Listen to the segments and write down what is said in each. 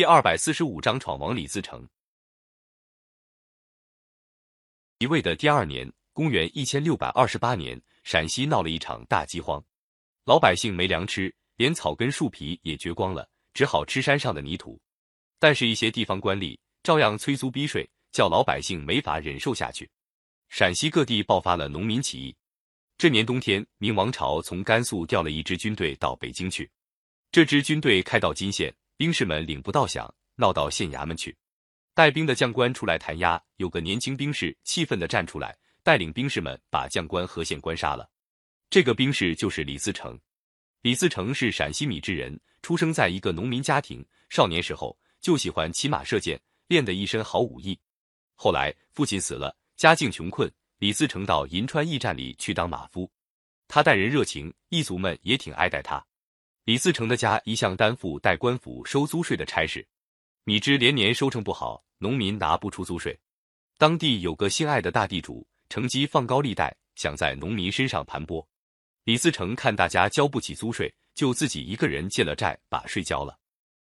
第二百四十五章闯王李自成。即位的第二年，公元一千六百二十八年，陕西闹了一场大饥荒，老百姓没粮吃，连草根树皮也绝光了，只好吃山上的泥土。但是，一些地方官吏照样催租逼税，叫老百姓没法忍受下去。陕西各地爆发了农民起义。这年冬天，明王朝从甘肃调了一支军队到北京去，这支军队开到金县。兵士们领不到饷，闹到县衙门去。带兵的将官出来弹压，有个年轻兵士气愤地站出来，带领兵士们把将官和县官杀了。这个兵士就是李自成。李自成是陕西米脂人，出生在一个农民家庭。少年时候就喜欢骑马射箭，练得一身好武艺。后来父亲死了，家境穷困，李自成到银川驿站里去当马夫。他待人热情，驿卒们也挺爱戴他。李自成的家一向担负代官府收租税的差事，米脂连年收成不好，农民拿不出租税。当地有个姓艾的大地主，乘机放高利贷，想在农民身上盘剥。李自成看大家交不起租税，就自己一个人借了债，把税交了。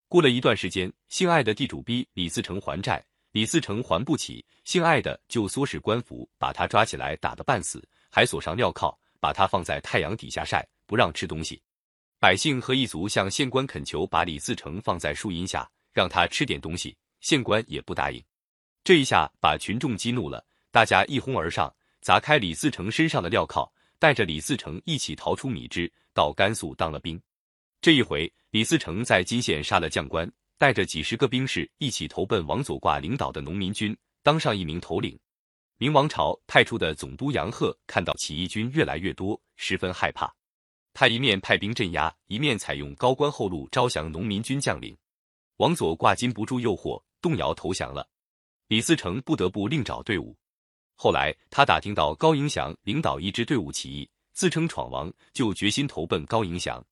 过了一段时间，姓艾的地主逼李自成还债，李自成还不起，姓艾的就唆使官府把他抓起来打得半死，还锁上镣铐，把他放在太阳底下晒，不让吃东西。百姓和一族向县官恳求，把李自成放在树荫下，让他吃点东西。县官也不答应。这一下把群众激怒了，大家一哄而上，砸开李自成身上的镣铐，带着李自成一起逃出米脂，到甘肃当了兵。这一回，李自成在金县杀了将官，带着几十个兵士一起投奔王左挂领导的农民军，当上一名头领。明王朝派出的总督杨鹤看到起义军越来越多，十分害怕。他一面派兵镇压，一面采用高官厚禄招降农民军将领。王佐挂禁不住诱惑，动摇投降了。李自成不得不另找队伍。后来他打听到高迎祥领导一支队伍起义，自称闯王，就决心投奔高迎祥。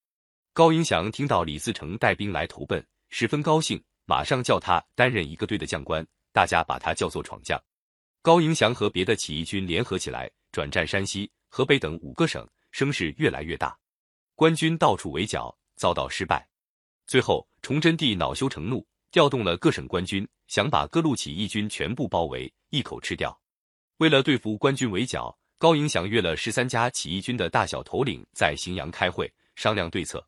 高迎祥听到李自成带兵来投奔，十分高兴，马上叫他担任一个队的将官，大家把他叫做闯将。高迎祥和别的起义军联合起来，转战山西、河北等五个省，声势越来越大。官军到处围剿，遭到失败。最后，崇祯帝恼羞成怒，调动了各省官军，想把各路起义军全部包围，一口吃掉。为了对付官军围剿，高迎祥约了十三家起义军的大小头领在荥阳开会商量对策。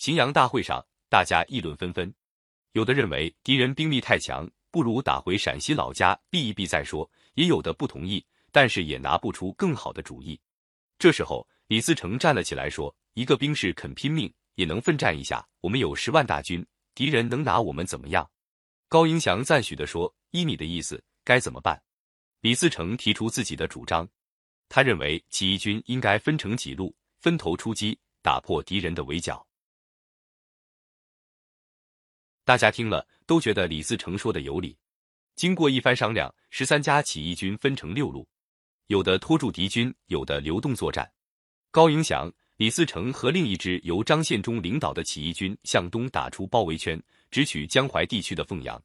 荥阳大会上，大家议论纷纷，有的认为敌人兵力太强，不如打回陕西老家避一避再说；也有的不同意，但是也拿不出更好的主意。这时候，李自成站了起来说。一个兵士肯拼命，也能奋战一下。我们有十万大军，敌人能拿我们怎么样？高迎祥赞许的说：“依你的意思，该怎么办？”李自成提出自己的主张，他认为起义军应该分成几路，分头出击，打破敌人的围剿。大家听了都觉得李自成说的有理。经过一番商量，十三家起义军分成六路，有的拖住敌军，有的流动作战。高迎祥。李自成和另一支由张献忠领导的起义军向东打出包围圈，直取江淮地区的凤阳。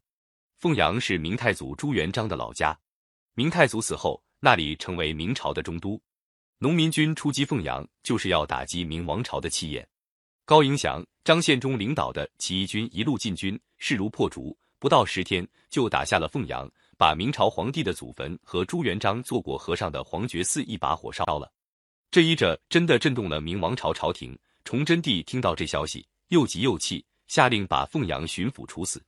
凤阳是明太祖朱元璋的老家，明太祖死后，那里成为明朝的中都。农民军出击凤阳，就是要打击明王朝的气焰。高迎祥、张献忠领导的起义军一路进军，势如破竹，不到十天就打下了凤阳，把明朝皇帝的祖坟和朱元璋做过和尚的皇觉寺一把火烧了。这一着真的震动了明王朝朝廷。崇祯帝听到这消息，又急又气，下令把凤阳巡抚处死。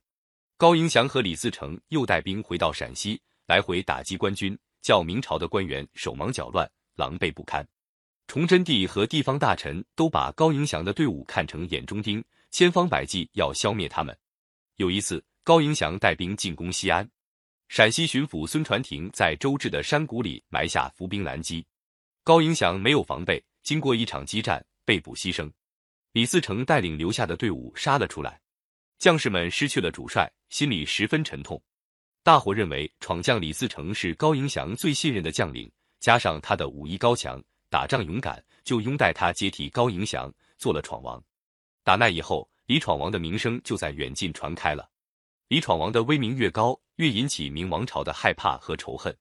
高迎祥和李自成又带兵回到陕西，来回打击官军，叫明朝的官员手忙脚乱，狼狈不堪。崇祯帝和地方大臣都把高迎祥的队伍看成眼中钉，千方百计要消灭他们。有一次，高迎祥带兵进攻西安，陕西巡抚孙传庭在周至的山谷里埋下伏兵拦击。高迎祥没有防备，经过一场激战，被捕牺牲。李自成带领留下的队伍杀了出来，将士们失去了主帅，心里十分沉痛。大伙认为闯将李自成是高迎祥最信任的将领，加上他的武艺高强，打仗勇敢，就拥戴他接替高迎祥做了闯王。打那以后，李闯王的名声就在远近传开了。李闯王的威名越高，越引起明王朝的害怕和仇恨。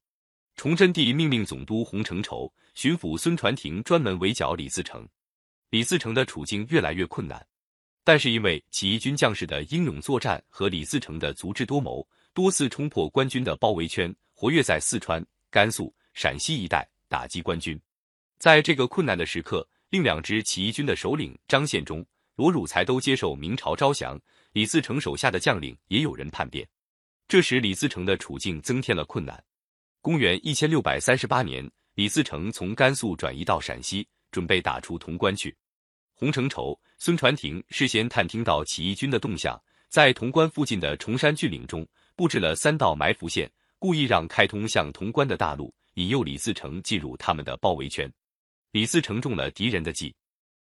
崇祯帝命令总督洪承畴。巡抚孙传庭专门围剿李自成，李自成的处境越来越困难。但是因为起义军将士的英勇作战和李自成的足智多谋，多次冲破官军的包围圈，活跃在四川、甘肃、陕西一带，打击官军。在这个困难的时刻，另两支起义军的首领张献忠、罗汝才都接受明朝招降，李自成手下的将领也有人叛变。这时，李自成的处境增添了困难。公元一千六百三十八年，李自成从甘肃转移到陕西，准备打出潼关去。洪承畴、孙传庭事先探听到起义军的动向，在潼关附近的崇山峻岭中布置了三道埋伏线，故意让开通向潼关的大路，引诱李自成进入他们的包围圈。李自成中了敌人的计，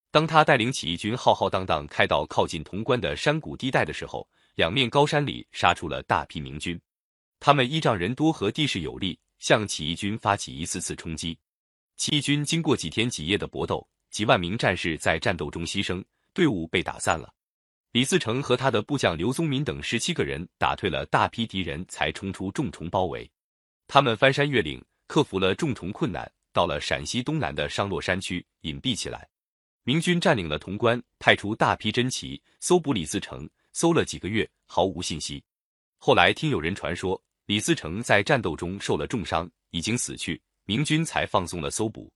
当他带领起义军浩浩荡荡开到靠近潼关的山谷地带的时候，两面高山里杀出了大批明军，他们依仗人多和地势有利，向起义军发起一次次冲击。起义军经过几天几夜的搏斗。几万名战士在战斗中牺牲，队伍被打散了。李自成和他的部将刘宗敏等十七个人打退了大批敌人，才冲出重重包围。他们翻山越岭，克服了重重困难，到了陕西东南的商洛山区隐蔽起来。明军占领了潼关，派出大批侦旗搜捕李自成，搜了几个月，毫无信息。后来听有人传说，李自成在战斗中受了重伤，已经死去，明军才放松了搜捕。